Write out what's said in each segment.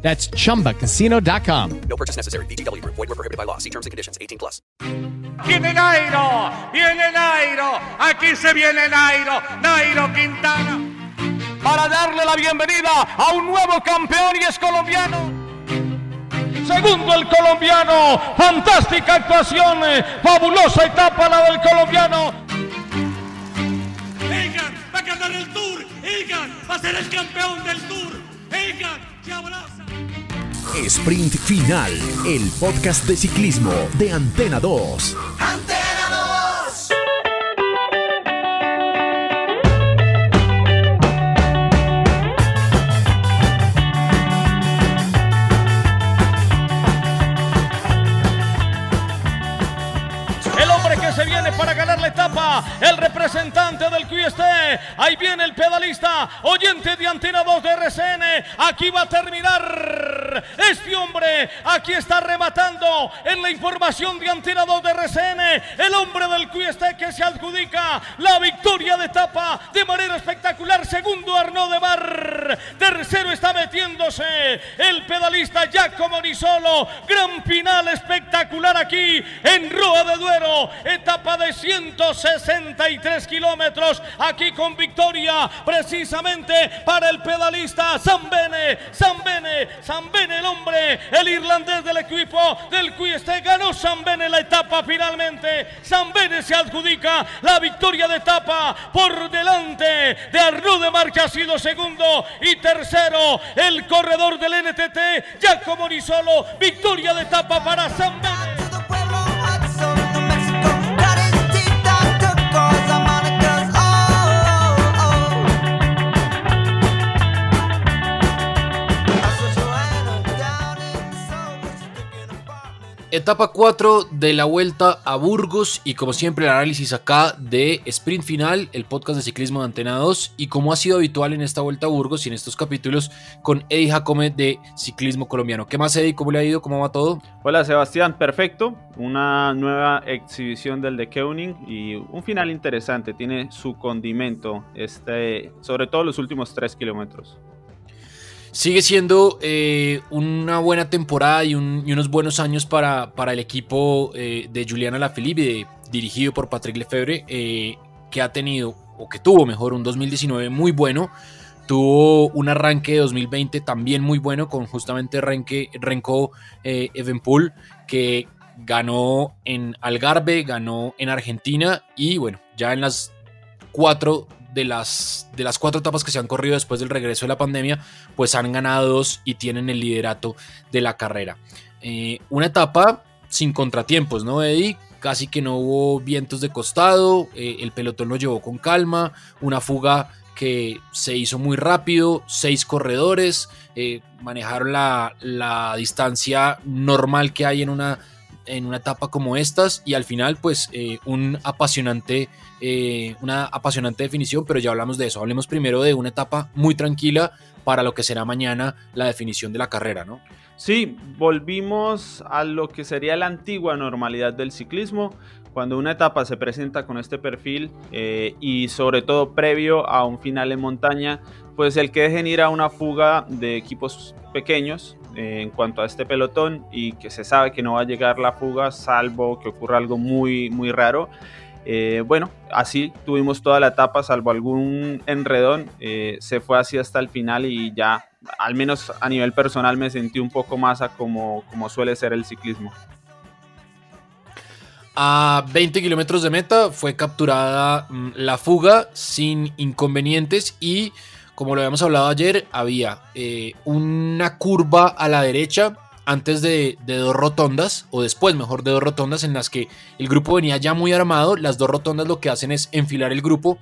That's chumbacasino.com. No purchase necessary. BGW. Void were prohibited by law. See terms and conditions. 18 plus. Viene Nairo, viene Nairo, aquí se viene Nairo, Nairo Quintana. Para darle la bienvenida a un nuevo campeón y es colombiano. Segundo el colombiano, fantástica actuación, fabulosa etapa la del colombiano. Egan va a ganar el Tour. Egan va a ser el campeón del Tour. Egan. Sprint Final, el podcast de ciclismo de Antena 2. El hombre que se viene para ganar la etapa, el representante del QST. Ahí viene el pedalista, oyente de Antena 2 de RCN. Aquí va a terminar este hombre. Aquí está rematando en la información de Antena 2 de RCN. El hombre del QST que se adjudica la victoria de etapa de manera espectacular. Segundo Arnaud de Mar. Tercero está metiéndose el pedalista Giacomo Nisolo. Gran final espectacular aquí en Rua de Duero. Etapa de 163 kilómetros. Aquí con victoria precisamente para el pedalista Zambene. Zambene, El hombre, el irlandés del equipo del Cueste. Ganó Zambene la etapa finalmente. Zambene se adjudica la victoria de etapa por delante de Arnaud de Mar que ha sido segundo y tercero el corredor del NTT Giacomo Nisolo. Victoria de etapa para Zambene. Etapa 4 de la vuelta a Burgos y como siempre el análisis acá de Sprint Final, el podcast de ciclismo de Antena 2 y como ha sido habitual en esta vuelta a Burgos y en estos capítulos con Eddie Jacome de Ciclismo Colombiano. ¿Qué más Eddie? ¿Cómo le ha ido? ¿Cómo va todo? Hola Sebastián, perfecto. Una nueva exhibición del de Keuning y un final interesante. Tiene su condimento, este, sobre todo los últimos 3 kilómetros. Sigue siendo eh, una buena temporada y, un- y unos buenos años para, para el equipo eh, de Juliana Lafilippe, dirigido por Patrick Lefebvre, eh, que ha tenido, o que tuvo mejor, un 2019 muy bueno. Tuvo un arranque de 2020 también muy bueno con justamente Renke, Renko Evenpool, que ganó en Algarve, ganó en Argentina y bueno, ya en las cuatro de las, de las cuatro etapas que se han corrido después del regreso de la pandemia, pues han ganado dos y tienen el liderato de la carrera. Eh, una etapa sin contratiempos, ¿no, Eddie? Casi que no hubo vientos de costado, eh, el pelotón lo llevó con calma, una fuga que se hizo muy rápido, seis corredores, eh, manejaron la, la distancia normal que hay en una, en una etapa como estas y al final pues eh, un apasionante, eh, una apasionante definición, pero ya hablamos de eso, hablemos primero de una etapa muy tranquila para lo que será mañana la definición de la carrera, ¿no? Sí, volvimos a lo que sería la antigua normalidad del ciclismo, cuando una etapa se presenta con este perfil eh, y sobre todo previo a un final en montaña, pues el que dejen ir a una fuga de equipos pequeños eh, en cuanto a este pelotón y que se sabe que no va a llegar la fuga salvo que ocurra algo muy, muy raro. Eh, bueno, así tuvimos toda la etapa, salvo algún enredón, eh, se fue así hasta el final y ya, al menos a nivel personal, me sentí un poco más a como, como suele ser el ciclismo. A 20 kilómetros de meta fue capturada mm, la fuga sin inconvenientes y como lo habíamos hablado ayer, había eh, una curva a la derecha antes de, de dos rotondas, o después mejor de dos rotondas, en las que el grupo venía ya muy armado. Las dos rotondas lo que hacen es enfilar el grupo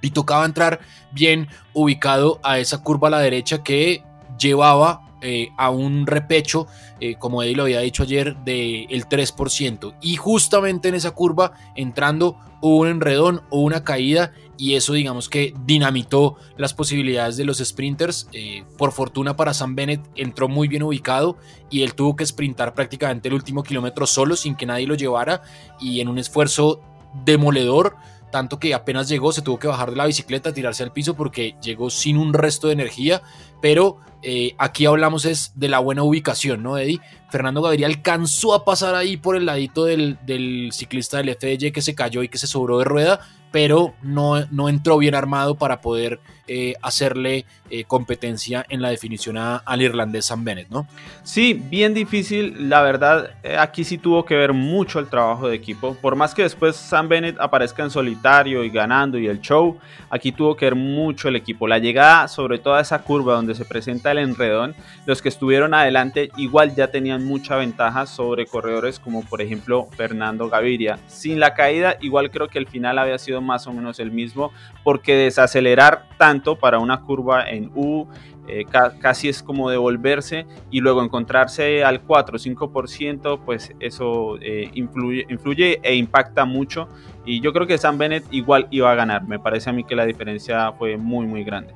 y tocaba entrar bien ubicado a esa curva a la derecha que llevaba eh, a un repecho, eh, como Eddie lo había dicho ayer, del 3%. Y justamente en esa curva, entrando, hubo un enredón o una caída y eso digamos que dinamitó las posibilidades de los sprinters. Eh, por fortuna para Sam Bennett entró muy bien ubicado y él tuvo que sprintar prácticamente el último kilómetro solo sin que nadie lo llevara y en un esfuerzo demoledor tanto que apenas llegó se tuvo que bajar de la bicicleta, tirarse al piso porque llegó sin un resto de energía, pero eh, aquí hablamos es de la buena ubicación, ¿no, Eddie? Fernando Gaviria alcanzó a pasar ahí por el ladito del, del ciclista del FDJ que se cayó y que se sobró de rueda, pero no, no entró bien armado para poder eh, hacerle eh, competencia en la definición al irlandés Sam Bennett, ¿no? Sí, bien difícil, la verdad, eh, aquí sí tuvo que ver mucho el trabajo de equipo, por más que después Sam Bennett aparezca en solitario y ganando y el show, aquí tuvo que ver mucho el equipo, la llegada sobre toda esa curva donde se presenta el enredón, los que estuvieron adelante igual ya tenían mucha ventaja sobre corredores como por ejemplo Fernando Gaviria, sin la caída igual creo que el final había sido más o menos el mismo, porque desacelerar tanto para una curva en U eh, casi es como devolverse y luego encontrarse al 4 o 5%, pues eso eh, influye, influye e impacta mucho. Y yo creo que Sam Bennett igual iba a ganar. Me parece a mí que la diferencia fue muy, muy grande.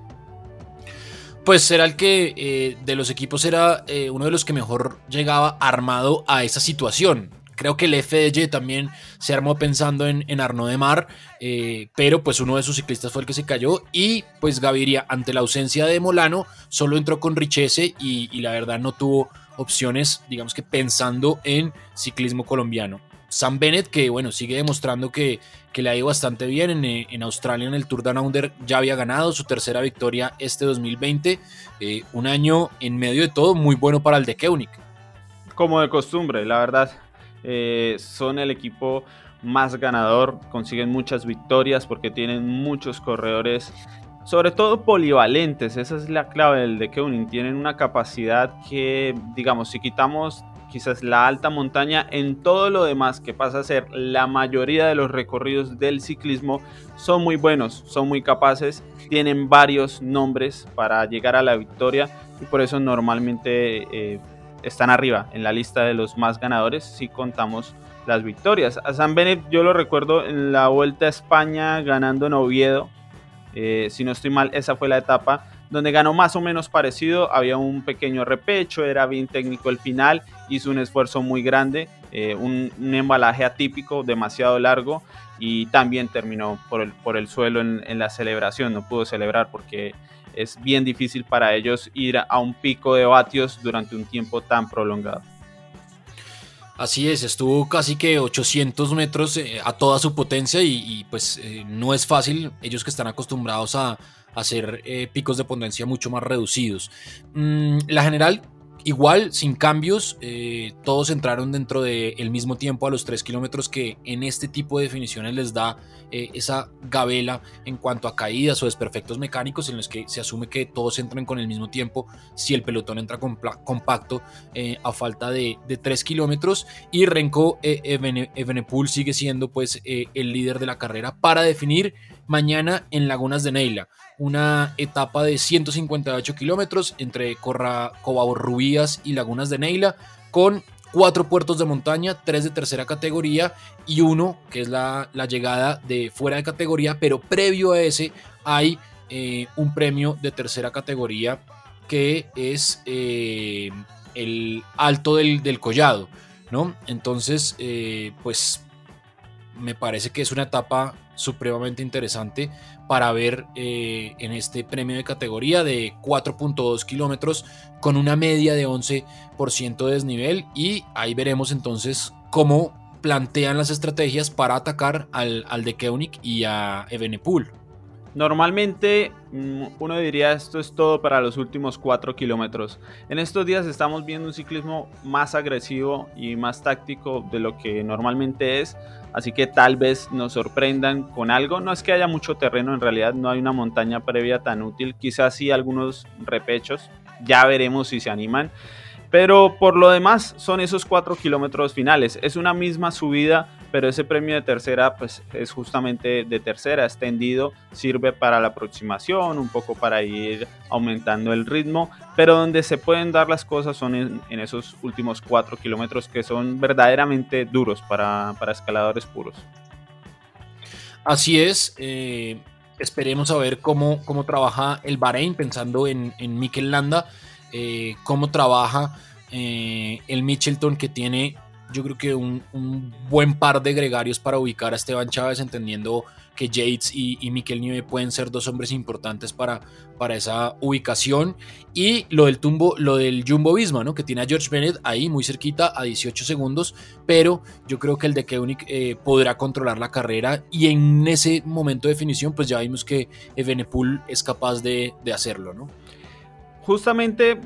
Pues era el que eh, de los equipos era uno de los que mejor llegaba armado a esa situación. Creo que el FDJ también se armó pensando en, en de Mar, eh, pero pues uno de sus ciclistas fue el que se cayó y pues Gaviria ante la ausencia de Molano solo entró con Richese y, la verdad no tuvo opciones, digamos que pensando en ciclismo colombiano. Sam Bennett, que bueno, sigue demostrando que, que le ha ido bastante bien en, eh, en, Australia en el Tour Down Under, ya había ganado su tercera victoria este 2020, eh, un año en medio de todo muy bueno para el de Keunig. Como de costumbre, la verdad, eh, son el equipo más ganador, consiguen muchas victorias porque tienen muchos corredores, sobre todo polivalentes, esa es la clave del de Keuning, tienen una capacidad que, digamos, si quitamos quizás la alta montaña, en todo lo demás que pasa a ser la mayoría de los recorridos del ciclismo, son muy buenos, son muy capaces, tienen varios nombres para llegar a la victoria y por eso normalmente eh, están arriba en la lista de los más ganadores si contamos las victorias. A San Bennett yo lo recuerdo en la Vuelta a España ganando en Oviedo. Eh, si no estoy mal, esa fue la etapa donde ganó más o menos parecido. Había un pequeño repecho, era bien técnico el final, hizo un esfuerzo muy grande, eh, un, embalaje atípico, demasiado largo y también terminó por el, por el suelo en, en la celebración. No pudo celebrar porque es bien difícil para ellos ir a un pico de vatios durante un tiempo tan prolongado. Así es, estuvo casi que 800 metros eh, a toda su potencia y, pues eh, no es fácil, ellos que están acostumbrados a, hacer eh, picos de potencia mucho más reducidos. Mm, la general Igual, sin cambios, eh, todos entraron dentro del mismo tiempo a los 3 kilómetros que en este tipo de definiciones les da eh, esa gabela en cuanto a caídas o desperfectos mecánicos en los que se asume que todos entran con el mismo tiempo si el pelotón entra compacto eh, a falta de, de 3 kilómetros. Y Renko Evenepoel sigue siendo pues el líder de la carrera para definir mañana en Lagunas de Neila una etapa de 158 kilómetros entre Cobarrubias y Lagunas de Neila, con cuatro puertos de montaña, tres de tercera categoría y uno que es la, llegada de fuera de categoría, pero previo a ese hay eh, un premio de tercera categoría que es eh, el alto del, collado, ¿no? Entonces, eh, pues me parece que es una etapa supremamente interesante para ver eh, en este premio de categoría de 4.2 kilómetros con una media de 11% de desnivel y ahí veremos entonces cómo plantean las estrategias para atacar al, al de Keunig y a Evenepoel. Normalmente mm, uno diría esto es todo para los últimos 4 kilómetros. En estos días estamos viendo un ciclismo más agresivo y más táctico de lo que normalmente es. Así que tal vez nos sorprendan con algo. No es que haya mucho terreno, en realidad no hay una montaña previa tan útil. Quizás sí algunos repechos. Ya veremos si se animan. Pero por lo demás son esos 4 kilómetros finales. Es una misma subida pero ese premio de tercera pues es justamente de tercera, extendido, sirve para la aproximación, un poco para ir aumentando el ritmo, pero donde se pueden dar las cosas son en, esos últimos cuatro kilómetros que son verdaderamente duros para, escaladores puros. Así es, eh, esperemos a ver cómo, cómo trabaja el Bahrein, pensando en, en Mikel Landa, eh, cómo trabaja eh, el Mitchelton que tiene yo creo que un, buen par de gregarios para ubicar a Esteban Chávez, entendiendo que Yates y, y Miquel Nieve pueden ser dos hombres importantes para, para esa ubicación. Y lo del tumbo, lo del Jumbo Visma, ¿no? Que tiene a George Bennett ahí muy cerquita a 18 segundos. Pero yo creo que el de Keunig eh, podrá controlar la carrera. Y en ese momento de definición, pues ya vimos que Evenepoel es capaz de, de hacerlo, ¿no? Justamente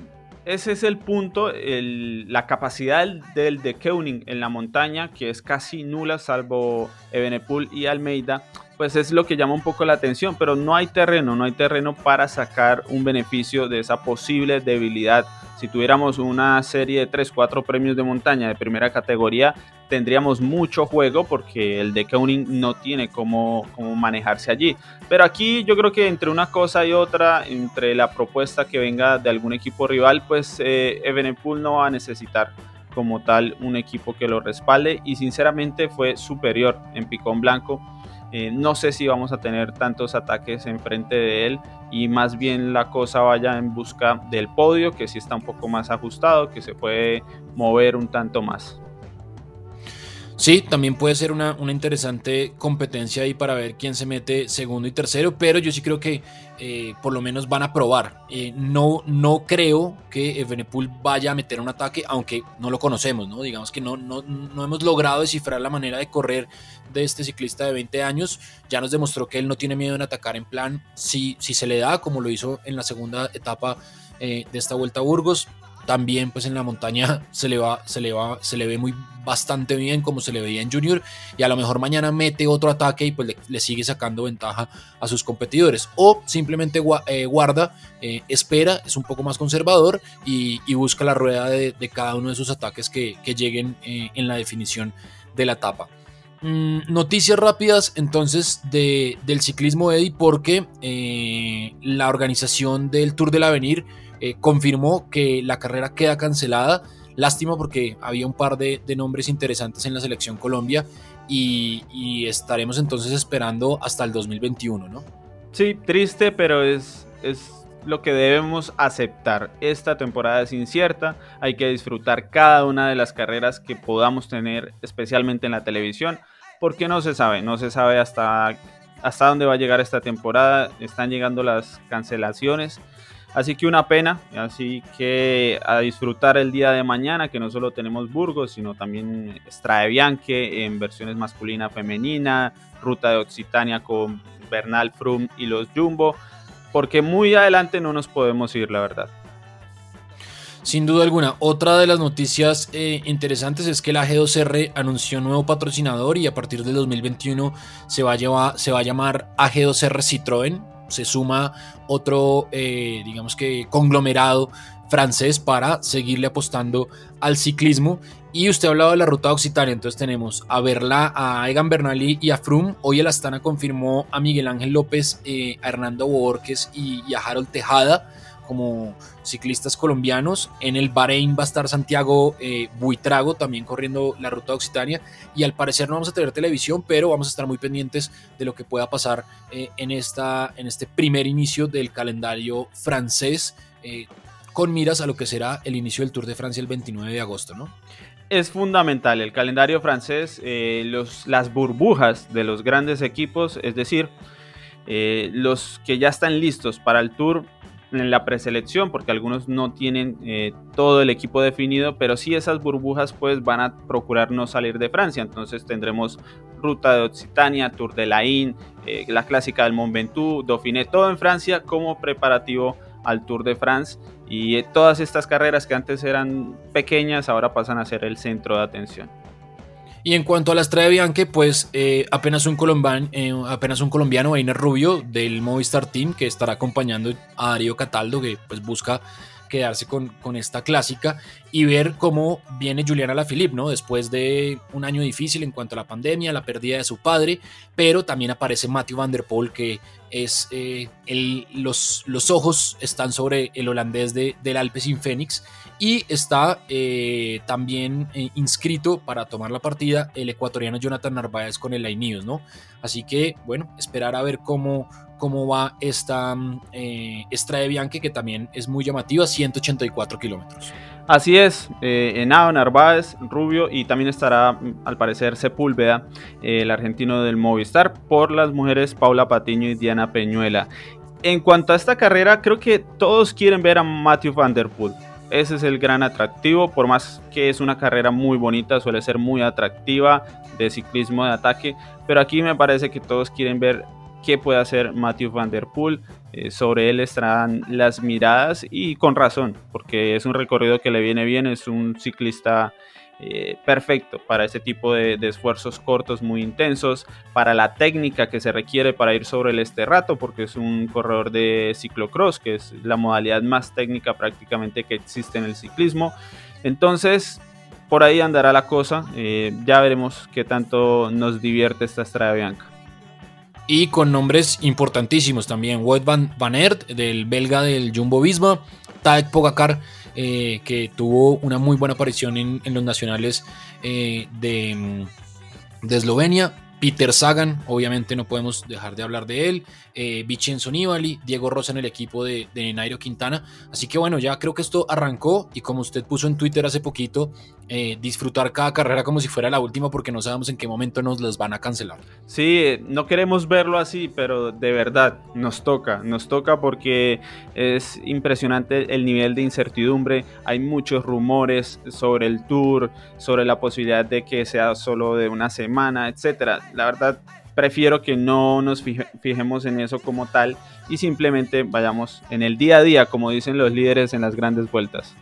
ese es el punto, la capacidad del de Keuning en la montaña, que es casi nula, salvo Ebenepul y Almeida, pues es lo que llama un poco la atención, pero no hay terreno, no hay terreno para sacar un beneficio de esa posible debilidad. Si tuviéramos una serie de 3, 4 premios de montaña de primera categoría, tendríamos mucho juego porque el de Keuning no tiene cómo, cómo, manejarse allí. Pero aquí yo creo que entre una cosa y otra, entre la propuesta que venga de algún equipo rival, pues eh, Evenepoel no va a necesitar como tal un equipo que lo respalde y sinceramente fue superior en picón blanco eh, no sé si vamos a tener tantos ataques enfrente de él y más bien la cosa vaya en busca del podio, que sí está un poco más ajustado, que se puede mover un tanto más. Sí, también puede ser una, interesante competencia ahí para ver quién se mete segundo y tercero, pero yo sí creo que eh, por lo menos van a probar. Eh, no, no creo que Evenepoel vaya a meter un ataque, aunque no lo conocemos, ¿no? Digamos que no, no, no hemos logrado descifrar la manera de correr de este ciclista de 20 años. Ya nos demostró que él no tiene miedo en atacar en plan si, si se le da, como lo hizo en la segunda etapa eh, de esta vuelta a Burgos también pues en la montaña se le va, se le va, se le ve muy bastante bien como se le veía en Junior y a lo mejor mañana mete otro ataque y pues le, sigue sacando ventaja a sus competidores o simplemente eh, guarda, eh, espera, es un poco más conservador y, busca la rueda de, cada uno de sus ataques que, lleguen eh, en la definición de la etapa. Mm, noticias rápidas entonces de, del ciclismo Eddy porque la organización del Tour del Avenir eh, confirmó que la carrera queda cancelada. Lástima porque había un par de, nombres interesantes en la selección Colombia y, estaremos entonces esperando hasta el 2021, ¿no? Sí, triste, pero es, es lo que debemos aceptar. Esta temporada es incierta, hay que disfrutar cada una de las carreras que podamos tener, especialmente en la televisión, porque no se sabe, no se sabe hasta, hasta dónde va a llegar esta temporada, están llegando las cancelaciones Así que una pena, así que a disfrutar el día de mañana, que no solo tenemos Burgos, sino también Strade Bianche en versiones masculina, femenina, Ruta de Occitania con Bernal Frum y los Jumbo, porque muy adelante no nos podemos ir, la verdad. Sin duda alguna, otra de las noticias eh, interesantes es que la G2R anunció un nuevo patrocinador y a partir del 2021 se va a, llamar AG2R Citroën se suma otro, eh, digamos que, conglomerado francés para seguirle apostando al ciclismo. Y usted hablaba de la ruta occitania, entonces tenemos a Verla, a Egan Bernali y a Froome. Hoy el Astana confirmó a Miguel Ángel López, eh, a Hernando Borges y, y a Harold Tejada como ciclistas colombianos. En el Bahrein va a estar Santiago eh, Buitrago también corriendo la ruta Occitania. Y al parecer no vamos a tener televisión, pero vamos a estar muy pendientes de lo que pueda pasar eh, en, esta, en este primer inicio del calendario francés. Con miras a lo que será el inicio del Tour de Francia el 29 de agosto, ¿no? Es fundamental el calendario francés, los, las burbujas de los grandes equipos, es decir, los que ya están listos para el Tour en la preselección, porque algunos no tienen eh, todo el equipo definido, pero sí esas burbujas pues van a procurar no salir de Francia. Entonces tendremos Ruta de Occitania, Tour de la In, eh, la clásica del Mont Ventoux, Dauphiné, todo en Francia como preparativo al Tour de France. Y eh, todas estas carreras que antes eran pequeñas ahora pasan a ser el centro de atención. Y en cuanto a la Estrella Bianche, pues eh, apenas, un colombiano, eh, apenas un colombiano, Rubio, del Movistar Team, que estará acompañando a Darío Cataldo, que pues busca quedarse con, con esta clásica y ver cómo viene Juliana Lafilippe, ¿no? Después de un año difícil en cuanto a la pandemia, la pérdida de su padre, pero también aparece Matthew Van Der Poel, que es eh, el, los, los ojos están sobre el holandés de, del Alpes sin Fénix y está eh, también eh, inscrito para tomar la partida el ecuatoriano Jonathan Narváez con el Ainidos, ¿no? Así que, bueno, esperar a ver cómo, cómo va esta eh, Estrada Bianchi, que también es muy llamativa, 184 kilómetros. Así es, eh, Henao, Narváez, Rubio y también estará al parecer Sepúlveda, eh, el argentino del Movistar, por las mujeres Paula Patiño y Diana Peñuela. En cuanto a esta carrera, creo que todos quieren ver a Matthew Van Der. Ese es el gran atractivo, por más que es una carrera muy bonita, suele ser muy atractiva de ciclismo de ataque, pero aquí me parece que todos quieren ver qué puede hacer Matthew Van Der Poel. Eh, sobre él estarán las miradas y con razón, porque es un recorrido que le viene bien, es un ciclista eh, perfecto para ese tipo de, esfuerzos cortos muy intensos, para la técnica que se requiere para ir sobre el este rato, porque es un corredor de ciclocross, que es la modalidad más técnica prácticamente que existe en el ciclismo. Entonces, por ahí andará la cosa, eh, ya veremos qué tanto nos divierte esta Estrada Bianca y con nombres importantísimos también. Wout van, van Aert, del belga del Jumbo Visma, Tadej Pogacar, eh, que tuvo una muy buena aparición en, en los nacionales eh, de, de, Eslovenia. Peter Sagan, obviamente no podemos dejar de hablar de él. Eh, Vincenzo Nibali, Diego Rosa en el equipo de, de, Nairo Quintana. Así que bueno, ya creo que esto arrancó y como usted puso en Twitter hace poquito, eh, disfrutar cada carrera como si fuera la última porque no sabemos en qué momento nos las van a cancelar. Sí, no queremos verlo así, pero de verdad nos toca, nos toca porque es impresionante el nivel de incertidumbre. Hay muchos rumores sobre el tour, sobre la posibilidad de que sea solo de una semana, etcétera. La verdad prefiero que no nos fije, fijemos en eso como tal y simplemente vayamos en el día a día, como dicen los líderes en las grandes vueltas.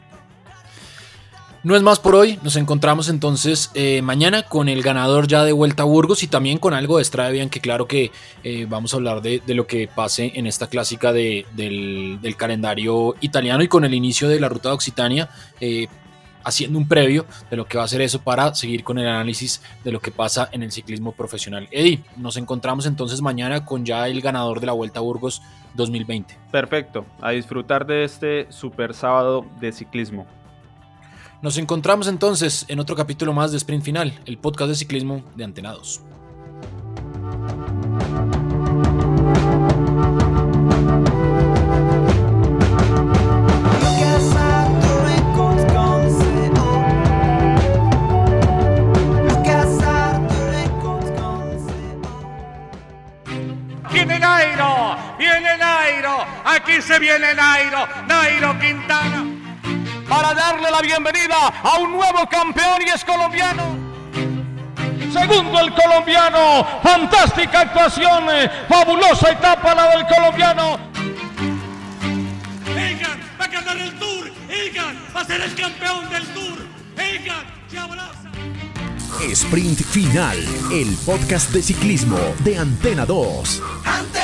No es más por hoy, nos encontramos entonces eh, mañana con el ganador ya de Vuelta a Burgos y también con algo de Strade Bianche, claro que eh, vamos a hablar de, lo que pase en esta clásica de, del, del, calendario italiano y con el inicio de la ruta de Occitania. Eh, haciendo un previo de lo que va a ser eso para seguir con el análisis de lo que pasa en el ciclismo profesional. Eddie, nos encontramos entonces mañana con ya el ganador de la Vuelta a Burgos 2020. Perfecto, a disfrutar de este super sábado de ciclismo. Nos encontramos entonces en otro capítulo más de Sprint Final, el podcast de ciclismo de Antenados. Aquí se viene Nairo, Nairo Quintana. Para darle la bienvenida a un nuevo campeón y es colombiano. Segundo el colombiano, fantástica actuación, fabulosa etapa la del colombiano. Egan va a ganar el Tour, Egan va a ser el campeón del Tour, Egan se abraza. Sprint Final, el podcast de ciclismo de Antena 2. ¡Antena 2!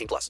18 plus.